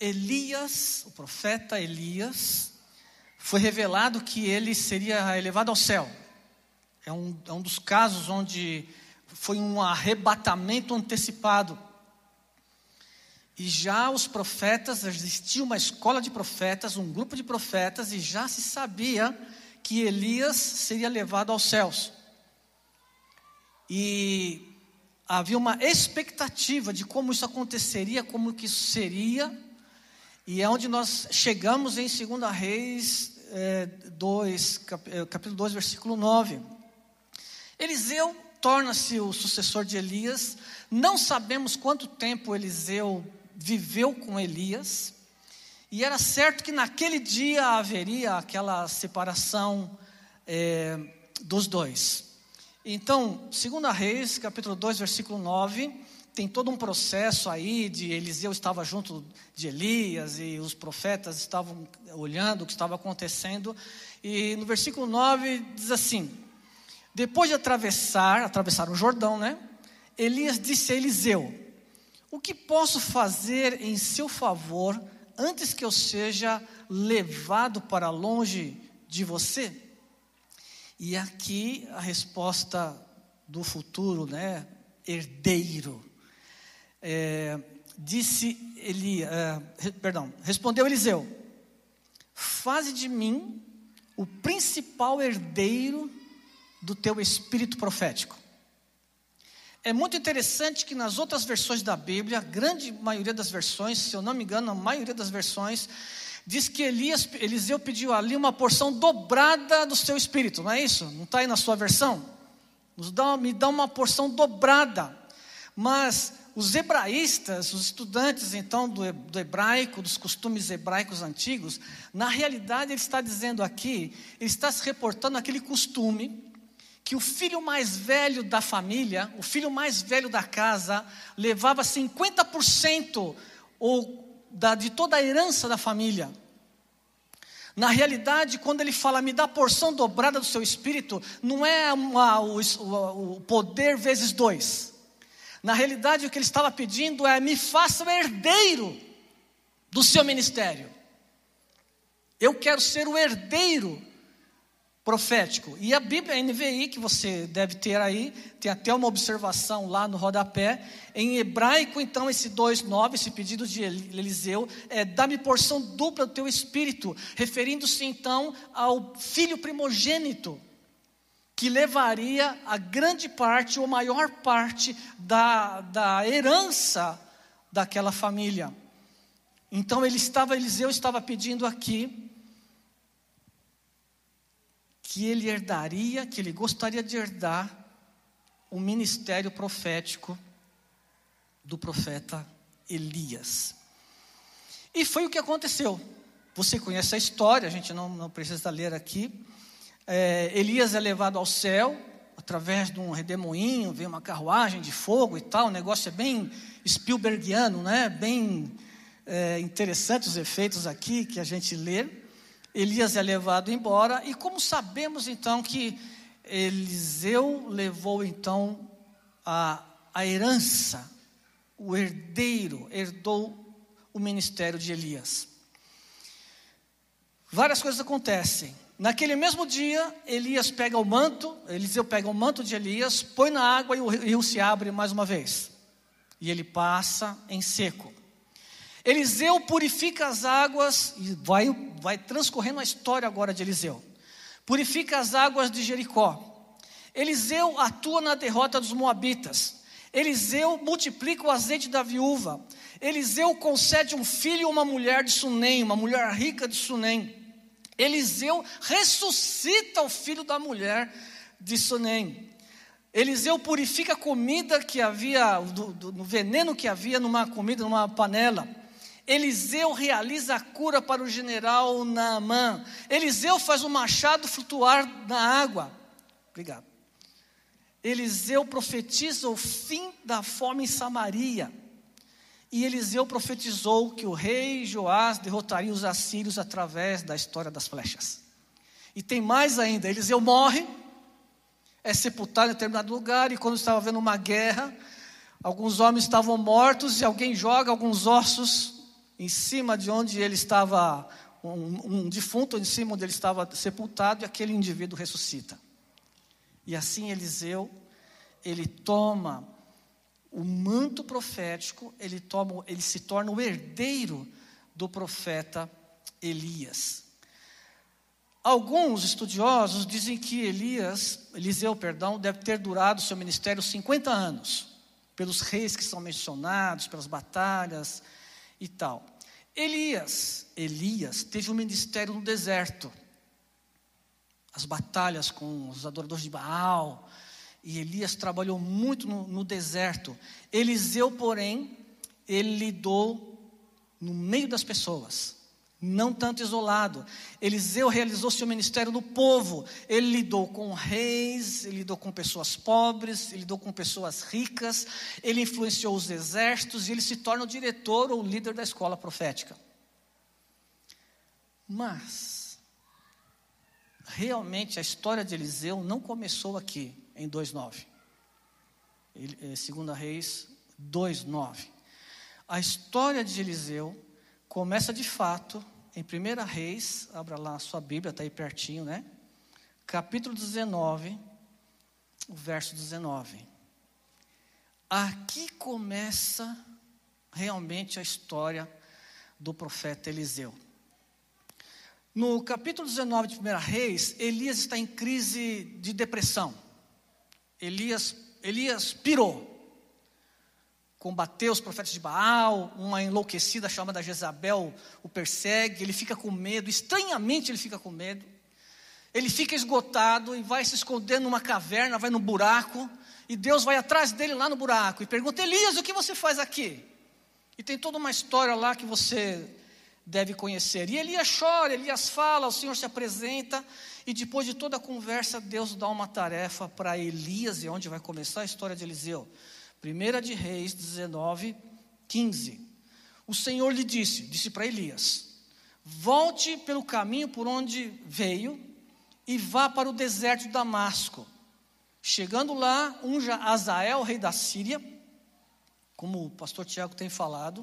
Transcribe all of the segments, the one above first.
Elias, o profeta Elias, foi revelado que ele seria elevado ao céu. É um, é um dos casos onde foi um arrebatamento antecipado. E já os profetas, existia uma escola de profetas, um grupo de profetas, e já se sabia que Elias seria levado aos céus. E havia uma expectativa de como isso aconteceria, como que isso seria, e é onde nós chegamos em 2 Reis é, 2, é, capítulo 2, versículo 9. Eliseu torna-se o sucessor de Elias, não sabemos quanto tempo Eliseu viveu com Elias, e era certo que naquele dia haveria aquela separação é, dos dois. Então, segundo Reis, capítulo 2, versículo 9, tem todo um processo aí de Eliseu estava junto de Elias e os profetas estavam olhando o que estava acontecendo. E no versículo 9 diz assim: Depois de atravessar, atravessar o Jordão, né? Elias disse a Eliseu: o que posso fazer em seu favor antes que eu seja levado para longe de você? E aqui a resposta do futuro, né? Herdeiro. É, disse ele, é, perdão, respondeu Eliseu: Faze de mim o principal herdeiro do teu espírito profético. É muito interessante que nas outras versões da Bíblia, a grande maioria das versões, se eu não me engano, a maioria das versões, diz que Elias, Eliseu pediu ali uma porção dobrada do seu espírito, não é isso? Não está aí na sua versão? Dá, me dá uma porção dobrada. Mas os hebraístas, os estudantes então do, hebraico, dos costumes hebraicos antigos, na realidade ele está dizendo aqui, ele está se reportando aquele costume que o filho mais velho da família, o filho mais velho da casa, levava 50% ou da, de toda a herança da família. Na realidade, quando ele fala, me dá porção dobrada do seu espírito, não é uma, o, o, poder vezes dois. Na realidade, o que ele estava pedindo é: me faça herdeiro do seu ministério. Eu quero ser o herdeiro profético. E a Bíblia a NVI, que você deve ter aí, tem até uma observação lá no rodapé. Em hebraico, então, esse 2,9, esse pedido de Eliseu, é: dá-me porção dupla do teu espírito, referindo-se então ao filho primogênito, que levaria a grande parte, ou maior parte, da, da herança daquela família. Então ele estava, Eliseu estava pedindo aqui que ele herdaria, que ele gostaria de herdar o ministério profético do profeta Elias. E foi o que aconteceu. Você conhece a história, a gente não, não precisa ler aqui. É, Elias é levado ao céu através de um redemoinho, vem uma carruagem de fogo e tal. O negócio é bem Spielbergiano, né? Bem é, interessante os efeitos aqui que a gente lê. Elias é levado embora, e como sabemos então que Eliseu levou então a, a herança, o herdeiro herdou o ministério de Elias. Várias coisas acontecem. Naquele mesmo dia, Elias pega o manto, Eliseu pega o manto de Elias, põe na água e o rio se abre mais uma vez. E ele passa em seco. Eliseu purifica as águas, e vai, vai transcorrendo a história agora de Eliseu. Purifica as águas de Jericó. Eliseu atua na derrota dos Moabitas. Eliseu multiplica o azeite da viúva. Eliseu concede um filho a uma mulher de Sunem, uma mulher rica de Sunem. Eliseu ressuscita o filho da mulher de Sunem. Eliseu purifica a comida que havia, do, do, no veneno que havia numa comida, numa panela. Eliseu realiza a cura para o general Naamã. Eliseu faz o machado flutuar na água. Obrigado. Eliseu profetiza o fim da fome em Samaria. E Eliseu profetizou que o rei Joás derrotaria os assírios através da história das flechas. E tem mais ainda: Eliseu morre, é sepultado em determinado lugar, e quando estava havendo uma guerra, alguns homens estavam mortos e alguém joga alguns ossos em cima de onde ele estava, um, um defunto em cima onde ele estava sepultado, e aquele indivíduo ressuscita. E assim Eliseu, ele toma o manto profético, ele, toma, ele se torna o herdeiro do profeta Elias. Alguns estudiosos dizem que Elias, Eliseu, perdão, deve ter durado seu ministério 50 anos, pelos reis que são mencionados, pelas batalhas e tal. Elias, Elias teve um ministério no deserto. As batalhas com os adoradores de Baal, e Elias trabalhou muito no, no deserto. Eliseu, porém, ele lidou no meio das pessoas, não tanto isolado. Eliseu realizou seu ministério no povo. Ele lidou com reis, ele lidou com pessoas pobres, ele lidou com pessoas ricas, ele influenciou os exércitos e ele se torna o diretor ou líder da escola profética. Mas, realmente a história de Eliseu não começou aqui em 2:9. Eh, segunda Reis 2:9. A história de Eliseu começa de fato em 1 Reis, abra lá a sua Bíblia, está aí pertinho, né? Capítulo 19, o verso 19. Aqui começa realmente a história do profeta Eliseu. No capítulo 19 de 1 Reis, Elias está em crise de depressão. Elias, Elias pirou. Combateu os profetas de Baal, uma enlouquecida chamada Jezabel o persegue, ele fica com medo, estranhamente ele fica com medo. Ele fica esgotado e vai se esconder numa caverna, vai no buraco, e Deus vai atrás dele lá no buraco e pergunta: Elias, o que você faz aqui? E tem toda uma história lá que você deve conhecer. E Elias chora, Elias fala, o Senhor se apresenta, e depois de toda a conversa, Deus dá uma tarefa para Elias, e onde vai começar a história de Eliseu. 1 de Reis 19, 15. O Senhor lhe disse, disse para Elias: Volte pelo caminho por onde veio e vá para o deserto de Damasco. Chegando lá, unja Azael, rei da Síria, como o pastor Tiago tem falado,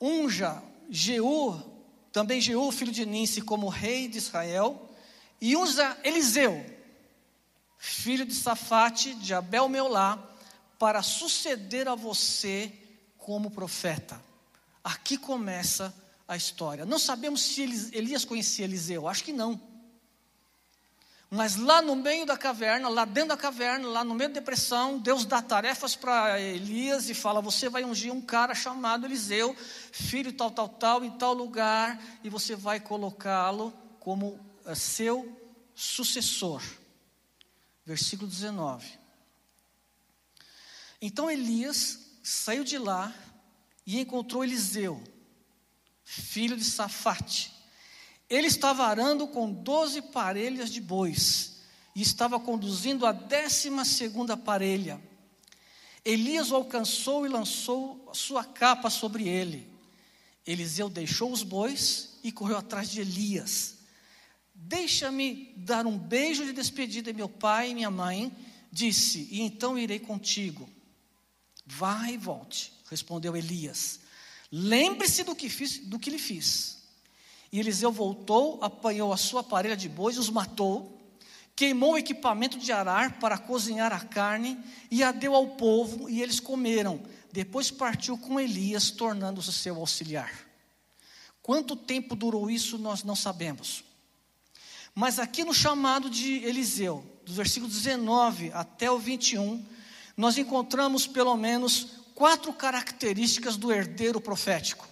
unja Jeú, também Jeú, filho de Ninse, como rei de Israel, e usa Eliseu, filho de Safate, de Abel Meolá, para suceder a você como profeta. Aqui começa a história. Não sabemos se Elias conhecia Eliseu, acho que não. Mas lá no meio da caverna, lá dentro da caverna, lá no meio da depressão, Deus dá tarefas para Elias e fala: Você vai ungir um cara chamado Eliseu, filho tal, tal, tal, em tal lugar, e você vai colocá-lo como seu sucessor. Versículo 19. Então Elias saiu de lá e encontrou Eliseu, filho de Safate, ele estava arando com doze parelhas de bois e estava conduzindo a décima segunda parelha. Elias o alcançou e lançou sua capa sobre ele. Eliseu deixou os bois e correu atrás de Elias. Deixa-me dar um beijo de despedida a meu pai e minha mãe, disse, e então irei contigo. Vá e volte, respondeu Elias. Lembre-se do que fiz, do que lhe fiz. E Eliseu voltou, apanhou a sua parelha de bois, os matou, queimou o equipamento de arar para cozinhar a carne e a deu ao povo, e eles comeram. Depois partiu com Elias, tornando-se seu auxiliar. Quanto tempo durou isso, nós não sabemos. Mas aqui no chamado de Eliseu, do versículo 19 até o 21, nós encontramos pelo menos quatro características do herdeiro profético.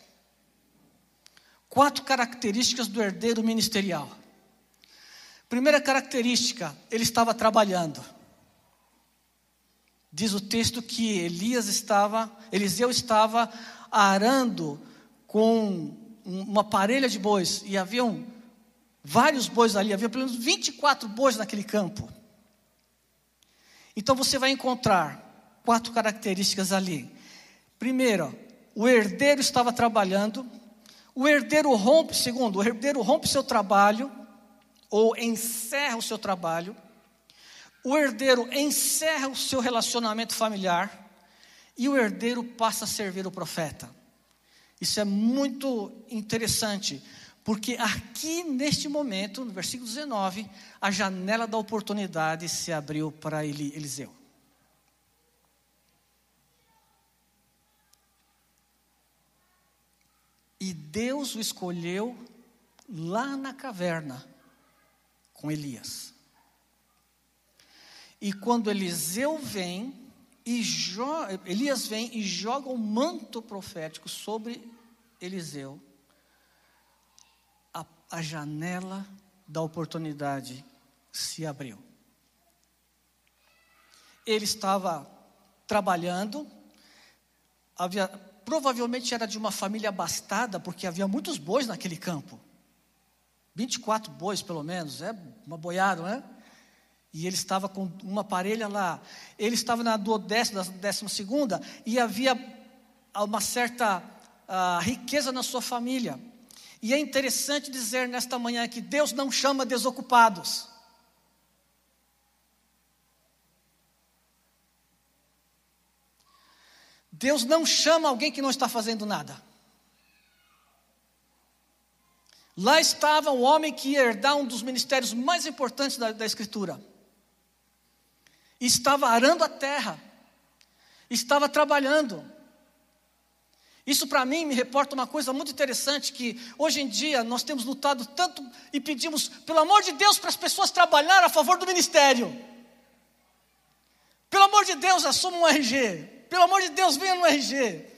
Quatro características do herdeiro ministerial. Primeira característica, ele estava trabalhando. Diz o texto que Elias estava, Eliseu estava arando com uma parelha de bois e haviam vários bois ali, havia pelo menos 24 bois naquele campo. Então você vai encontrar quatro características ali. Primeiro, o herdeiro estava trabalhando, o herdeiro rompe, segundo, o herdeiro rompe seu trabalho, ou encerra o seu trabalho. O herdeiro encerra o seu relacionamento familiar. E o herdeiro passa a servir o profeta. Isso é muito interessante, porque aqui neste momento, no versículo 19, a janela da oportunidade se abriu para Eliseu. E Deus o escolheu lá na caverna com Elias. E quando Eliseu vem, e Elias vem e joga o um manto profético sobre Eliseu, a, janela da oportunidade se abriu. Ele estava trabalhando, havia, provavelmente era de uma família abastada, porque havia muitos bois naquele campo. 24 bois, pelo menos, é uma boiada, né? E ele estava com uma parelha lá. Ele estava na duodécima, décima segunda, e havia uma certa uh, riqueza na sua família. E é interessante dizer nesta manhã que Deus não chama desocupados. Deus não chama alguém que não está fazendo nada. Lá estava o homem que ia herdar um dos ministérios mais importantes da, da Escritura estava arando a terra, estava trabalhando. Isso para mim me reporta uma coisa muito interessante que hoje em dia nós temos lutado tanto e pedimos, pelo amor de Deus, para as pessoas trabalhar a favor do ministério. Pelo amor de Deus, assumam um RG. Pelo amor de Deus, venha no RG.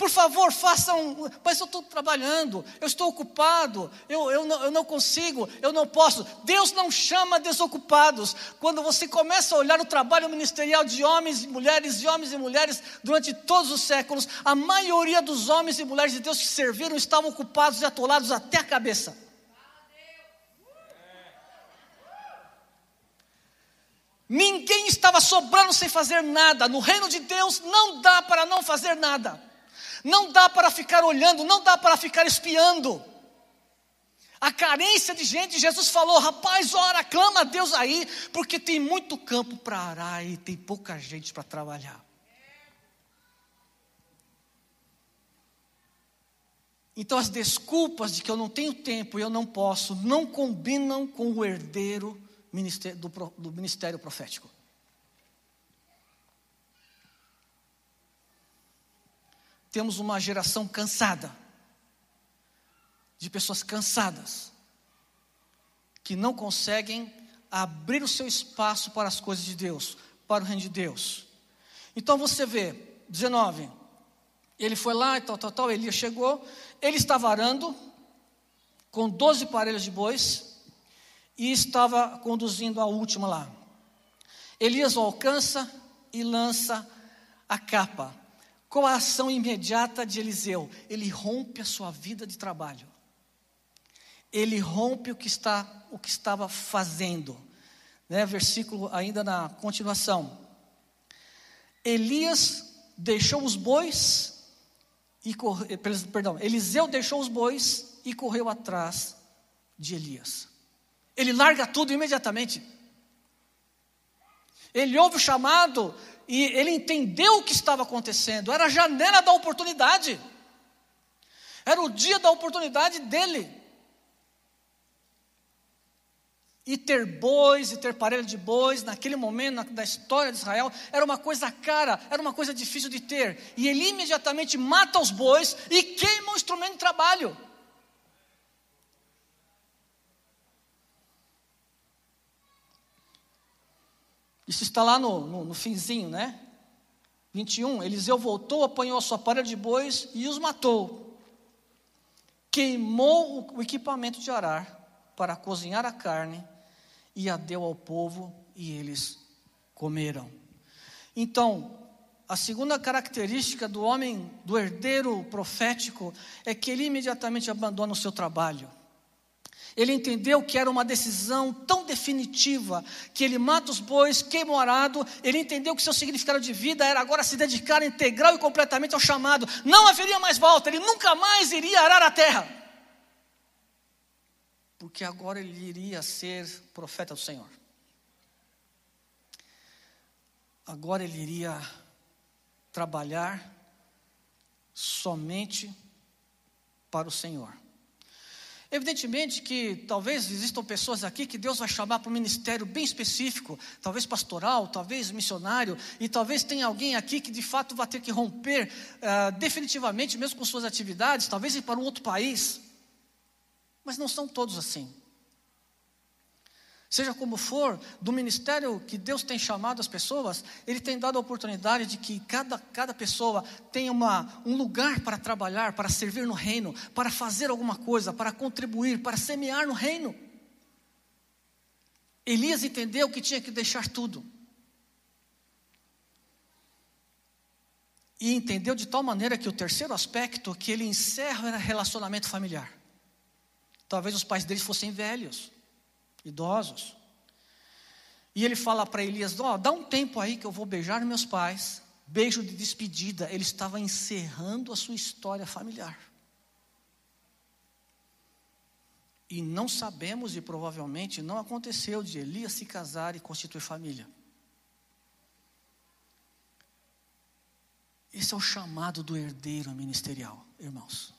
Por favor, façam. Mas eu estou trabalhando, eu estou ocupado, eu, eu, não, eu não consigo, eu não posso. Deus não chama desocupados. Quando você começa a olhar o trabalho ministerial de homens e mulheres, de homens e mulheres, durante todos os séculos, a maioria dos homens e mulheres de Deus que serviram estavam ocupados e atolados até a cabeça. Ninguém estava sobrando sem fazer nada. No reino de Deus não dá para não fazer nada. Não dá para ficar olhando, não dá para ficar espiando. A carência de gente, Jesus falou: rapaz, ora, clama a Deus aí, porque tem muito campo para arar e tem pouca gente para trabalhar. Então, as desculpas de que eu não tenho tempo e eu não posso, não combinam com o herdeiro do ministério profético. Temos uma geração cansada, de pessoas cansadas, que não conseguem abrir o seu espaço para as coisas de Deus, para o reino de Deus. Então você vê, 19, ele foi lá e tal, tal, tal, Elias chegou, ele estava arando com 12 parelhas de bois e estava conduzindo a última lá. Elias o alcança e lança a capa. Qual a ação imediata de Eliseu? Ele rompe a sua vida de trabalho. Ele rompe o que, está, o que estava fazendo. Né? Versículo ainda na continuação. Elias deixou os bois e corre, perdão, Eliseu deixou os bois e correu atrás de Elias. Ele larga tudo imediatamente. Ele ouve o chamado e ele entendeu o que estava acontecendo, era a janela da oportunidade, era o dia da oportunidade dele. E ter bois, e ter parelho de bois, naquele momento na, da história de Israel, era uma coisa cara, era uma coisa difícil de ter. E ele imediatamente mata os bois e queima o instrumento de trabalho. Isso está lá no, no, no finzinho, né? 21, Eliseu voltou, apanhou a sua parelha de bois e os matou. Queimou o equipamento de arar para cozinhar a carne e a deu ao povo e eles comeram. Então, a segunda característica do homem, do herdeiro profético, é que ele imediatamente abandona o seu trabalho. Ele entendeu que era uma decisão tão definitiva que ele mata os bois, queima o arado. Ele entendeu que seu significado de vida era agora se dedicar integral e completamente ao chamado. Não haveria mais volta, ele nunca mais iria arar a terra. Porque agora ele iria ser profeta do Senhor. Agora ele iria trabalhar somente para o Senhor. Evidentemente que talvez existam pessoas aqui que Deus vai chamar para um ministério bem específico, talvez pastoral, talvez missionário, e talvez tenha alguém aqui que de fato vai ter que romper uh, definitivamente, mesmo com suas atividades, talvez ir para um outro país. Mas não são todos assim. Seja como for, do ministério que Deus tem chamado as pessoas, Ele tem dado a oportunidade de que cada, cada pessoa tenha uma, um lugar para trabalhar, para servir no reino, para fazer alguma coisa, para contribuir, para semear no reino. Elias entendeu que tinha que deixar tudo. E entendeu de tal maneira que o terceiro aspecto que ele encerra era relacionamento familiar. Talvez os pais dele fossem velhos idosos. E ele fala para Elias: oh, dá um tempo aí que eu vou beijar meus pais. Beijo de despedida. Ele estava encerrando a sua história familiar. E não sabemos, e provavelmente não aconteceu, de Elias se casar e constituir família. Esse é o chamado do herdeiro ministerial, irmãos.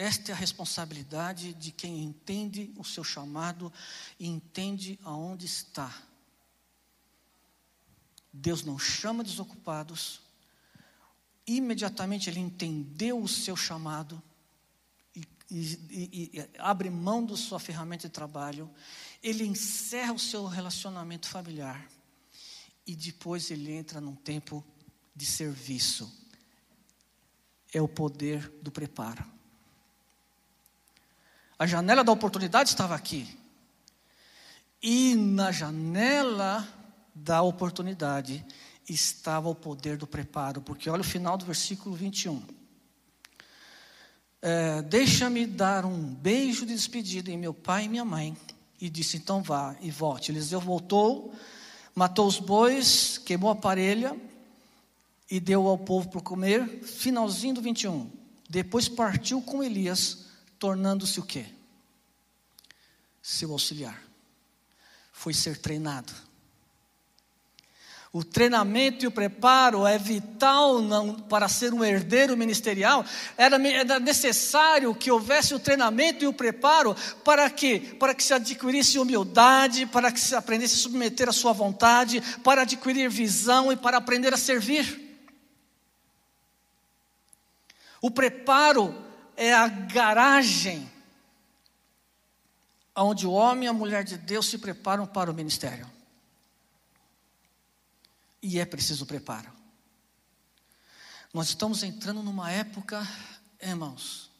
Esta é a responsabilidade de quem entende o seu chamado e entende aonde está. Deus não chama desocupados. Imediatamente ele entendeu o seu chamado e, e, e, abre mão da sua ferramenta de trabalho. Ele encerra o seu relacionamento familiar e depois ele entra num tempo de serviço. É o poder do preparo. A janela da oportunidade estava aqui. E na janela da oportunidade estava o poder do preparo, porque olha o final do versículo 21. É, Deixa-me dar um beijo de despedida em meu pai e minha mãe. E disse: Então vá e volte. Eliseu voltou, matou os bois, queimou a parelha e deu ao povo para comer. Finalzinho do 21. Depois partiu com Elias tornando-se o quê? Seu auxiliar. Foi ser treinado. O treinamento e o preparo é vital não, para ser um herdeiro ministerial. Era, era, necessário que houvesse o treinamento e o preparo para que, para que se adquirisse humildade, para que se aprendesse a submeter à sua vontade, para adquirir visão e para aprender a servir. O preparo é a garagem onde o homem e a mulher de Deus se preparam para o ministério. E é preciso preparo. Nós estamos entrando numa época, irmãos,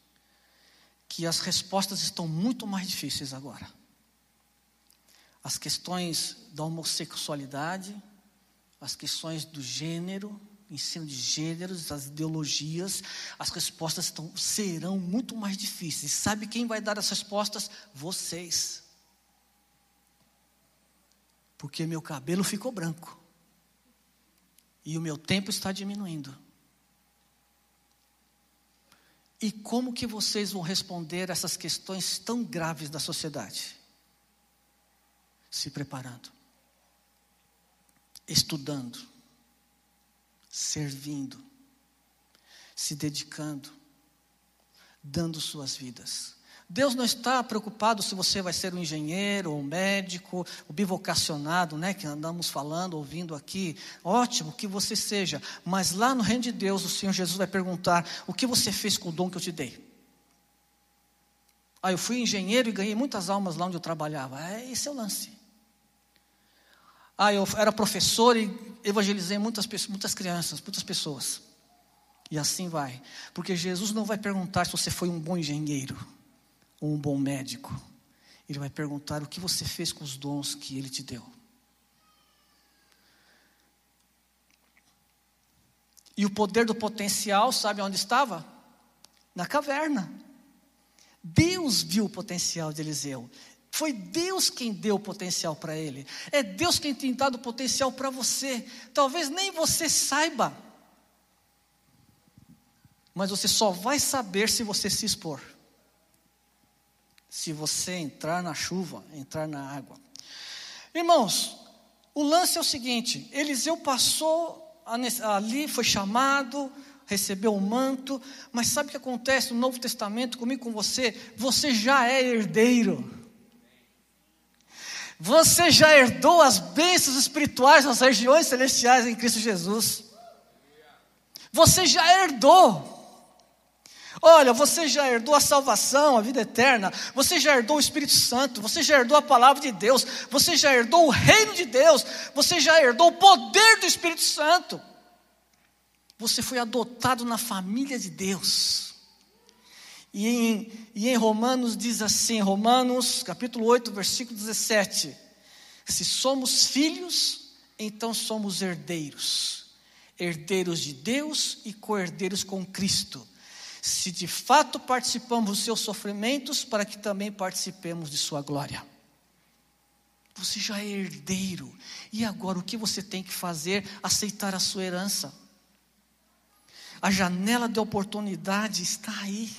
que as respostas estão muito mais difíceis agora. As questões da homossexualidade, as questões do gênero, ensino de gêneros, as ideologias, as respostas estão, serão muito mais difíceis. Sabe quem vai dar as respostas? Vocês. Porque meu cabelo ficou branco. E o meu tempo está diminuindo. E como que vocês vão responder essas questões tão graves da sociedade? Se preparando, estudando, servindo, se dedicando, dando suas vidas. Deus não está preocupado se você vai ser um engenheiro, um médico, o bivocacionado, né, que andamos falando, ouvindo aqui. Ótimo que você seja, mas lá no reino de Deus, o Senhor Jesus vai perguntar: o que você fez com o dom que eu te dei? Ah, eu fui engenheiro e ganhei muitas almas lá onde eu trabalhava. É, esse é o lance. Ah, eu era professor e evangelizei muitas, muitas crianças, muitas pessoas. E assim vai. Porque Jesus não vai perguntar se você foi um bom engenheiro ou um bom médico. Ele vai perguntar o que você fez com os dons que ele te deu. E o poder do potencial, sabe onde estava? Na caverna. Deus viu o potencial de Eliseu. Foi Deus quem deu o potencial para ele. É Deus quem tem dado o potencial para você. Talvez nem você saiba. Mas você só vai saber se você se expor. Se você entrar na chuva, entrar na água. Irmãos, o lance é o seguinte: Eliseu passou ali, foi chamado, recebeu o manto, mas sabe o que acontece no Novo Testamento comigo com você? Você já é herdeiro. Você já herdou as bênçãos espirituais nas regiões celestiais em Cristo Jesus. Você já herdou. Olha, você já herdou a salvação, a vida eterna, você já herdou o Espírito Santo, você já herdou a palavra de Deus, você já herdou o reino de Deus, você já herdou o poder do Espírito Santo. Você foi adotado na família de Deus. E em, e em Romanos diz assim, Romanos capítulo 8, versículo 17: Se somos filhos, então somos herdeiros, herdeiros de Deus e co-herdeiros com Cristo. Se de fato participamos dos seus sofrimentos, para que também participemos de sua glória. Você já é herdeiro, e agora o que você tem que fazer? Aceitar a sua herança. A janela de oportunidade está aí.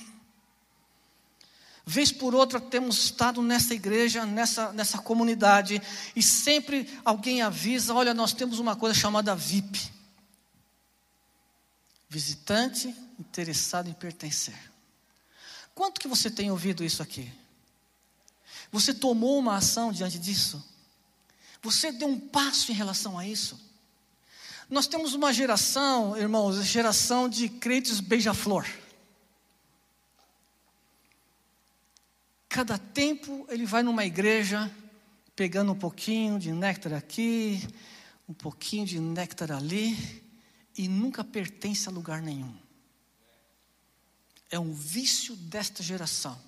Vez por outra temos estado nessa igreja, nessa, nessa comunidade, e sempre alguém avisa: olha, nós temos uma coisa chamada VIP. Visitante interessado em pertencer. Quanto que você tem ouvido isso aqui? Você tomou uma ação diante disso? Você deu um passo em relação a isso? Nós temos uma geração, irmãos, geração de crentes beija-flor. Cada tempo ele vai numa igreja, pegando um pouquinho de néctar aqui, um pouquinho de néctar ali, e nunca pertence a lugar nenhum. É um vício desta geração.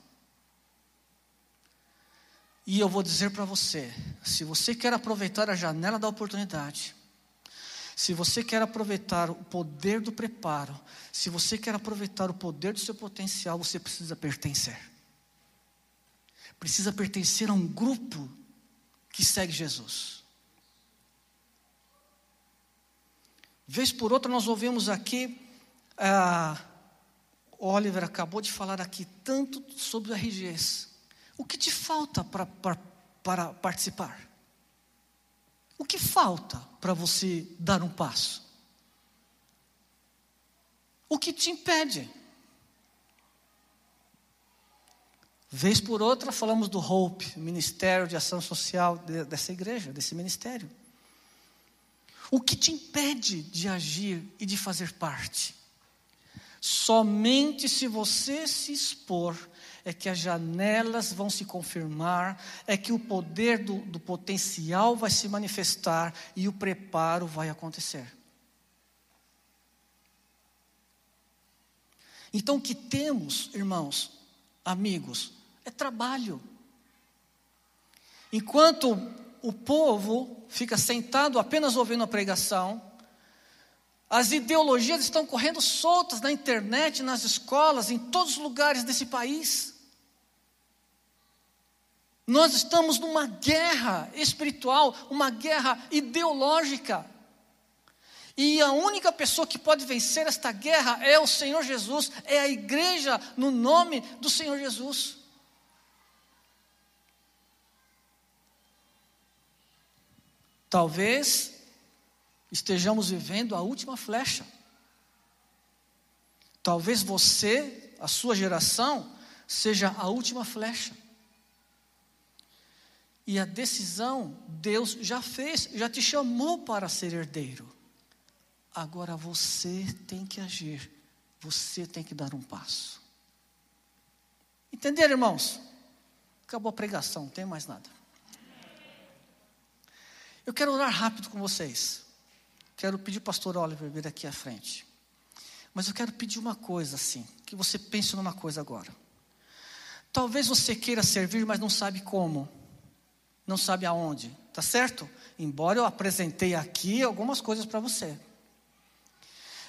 E eu vou dizer para você: se você quer aproveitar a janela da oportunidade, se você quer aproveitar o poder do preparo, se você quer aproveitar o poder do seu potencial, você precisa pertencer. Precisa pertencer a um grupo que segue Jesus. Vez por outra, nós ouvimos aqui, ah, Oliver acabou de falar aqui tanto sobre o RGS. O que te falta para, participar? O que falta para você dar um passo? O que te impede? Vez por outra, falamos do Hope, Ministério de Ação Social dessa igreja, desse ministério. O que te impede de agir e de fazer parte? Somente se você se expor é que as janelas vão se confirmar, é que o poder do, do potencial vai se manifestar e o preparo vai acontecer. Então, o que temos, irmãos, amigos, é trabalho. Enquanto o povo fica sentado apenas ouvindo a pregação, as ideologias estão correndo soltas na internet, nas escolas, em todos os lugares desse país. Nós estamos numa guerra espiritual, uma guerra ideológica. E a única pessoa que pode vencer esta guerra é o Senhor Jesus, é a igreja no nome do Senhor Jesus. Talvez estejamos vivendo a última flecha. Talvez você, a sua geração, seja a última flecha. E a decisão Deus já fez, já te chamou para ser herdeiro. Agora você tem que agir, você tem que dar um passo. Entenderam, irmãos? Acabou a pregação, não tem mais nada. Eu quero orar rápido com vocês. Quero pedir o pastor Oliver vir aqui à frente. Mas eu quero pedir uma coisa assim, que você pense numa coisa agora. Talvez você queira servir, mas não sabe como não sabe aonde, tá certo? Embora eu apresentei aqui algumas coisas para você.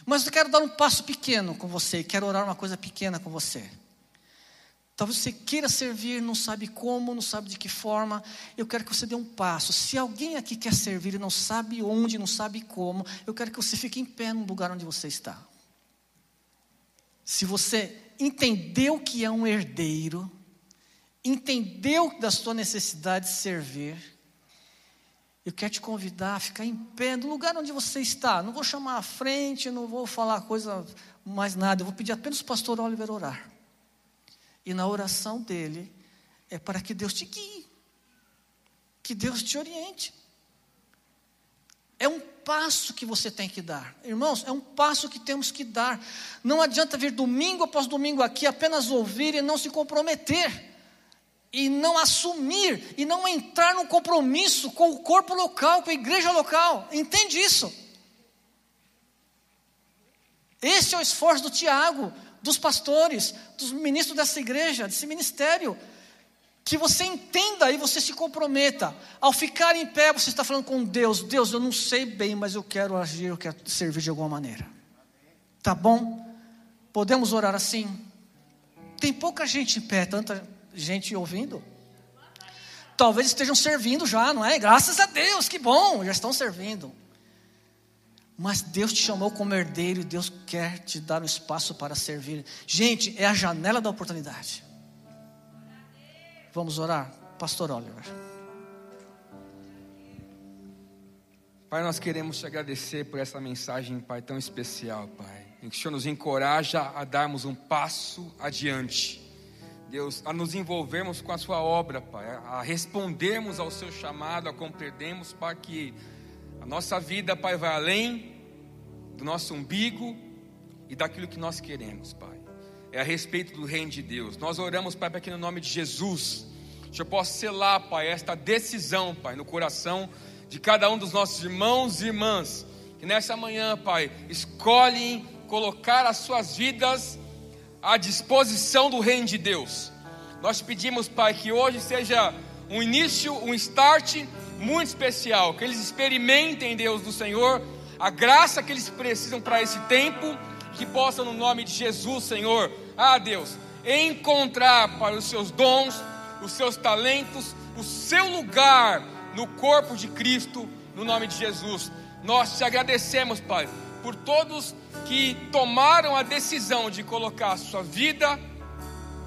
Mas eu quero dar um passo pequeno com você, quero orar uma coisa pequena com você. Talvez você queira servir, não sabe como, não sabe de que forma. Eu quero que você dê um passo. Se alguém aqui quer servir e não sabe onde, não sabe como, eu quero que você fique em pé no lugar onde você está. Se você entendeu que é um herdeiro, entendeu da sua necessidade de servir, Eu quero te convidar a ficar em pé no lugar onde você está. Não vou chamar à frente, não vou falar coisa mais nada. Eu vou pedir apenas o pastor Oliver orar. E na oração dele é para que Deus te guie, que Deus te oriente. É um passo que você tem que dar. Irmãos, é um passo que temos que dar. Não adianta vir domingo após domingo aqui apenas ouvir e não se comprometer. E não assumir, e não entrar no compromisso com o corpo local, com a igreja local. Entende isso? Esse é o esforço do Tiago, dos pastores, dos ministros dessa igreja, desse ministério que você entenda e você se comprometa. Ao ficar em pé, você está falando com Deus: Deus, eu não sei bem, mas eu quero agir, eu quero servir de alguma maneira. Tá bom? Podemos orar assim? Tem pouca gente em pé, tanta gente ouvindo. Talvez estejam servindo já, não é? Graças a Deus, que bom, já estão servindo. Mas Deus te chamou como herdeiro e Deus quer te dar um espaço para servir. Gente, é a janela da oportunidade. Vamos orar? Pastor Oliver. Pai, nós queremos te agradecer por essa mensagem, Pai, tão especial, Pai. Em que o Senhor nos encoraja a darmos um passo adiante. Deus, a nos envolvermos com a Sua obra, Pai, a respondermos ao Seu chamado, a compreendermos, Pai, que a nossa vida, Pai, vai além do nosso umbigo e daquilo que nós queremos, Pai é a respeito do reino de Deus. Nós oramos, Pai, para que no nome de Jesus, o Senhor possa selar, Pai, esta decisão, Pai, no coração de cada um dos nossos irmãos e irmãs, que nessa manhã, Pai, escolhem colocar as suas vidas à disposição do reino de Deus. Nós pedimos, Pai, que hoje seja um início, um start muito especial, que eles experimentem, Deus do Senhor, a graça que eles precisam para esse tempo, que possam, no nome de Jesus, Senhor, ah, Deus, encontrar para os seus dons, os seus talentos, o seu lugar no corpo de Cristo, no nome de Jesus. Nós te agradecemos, Pai, por todos que tomaram a decisão de colocar a sua vida,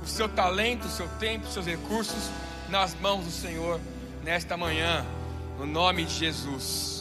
o seu talento, o seu tempo, os seus recursos nas mãos do Senhor nesta manhã, no nome de Jesus.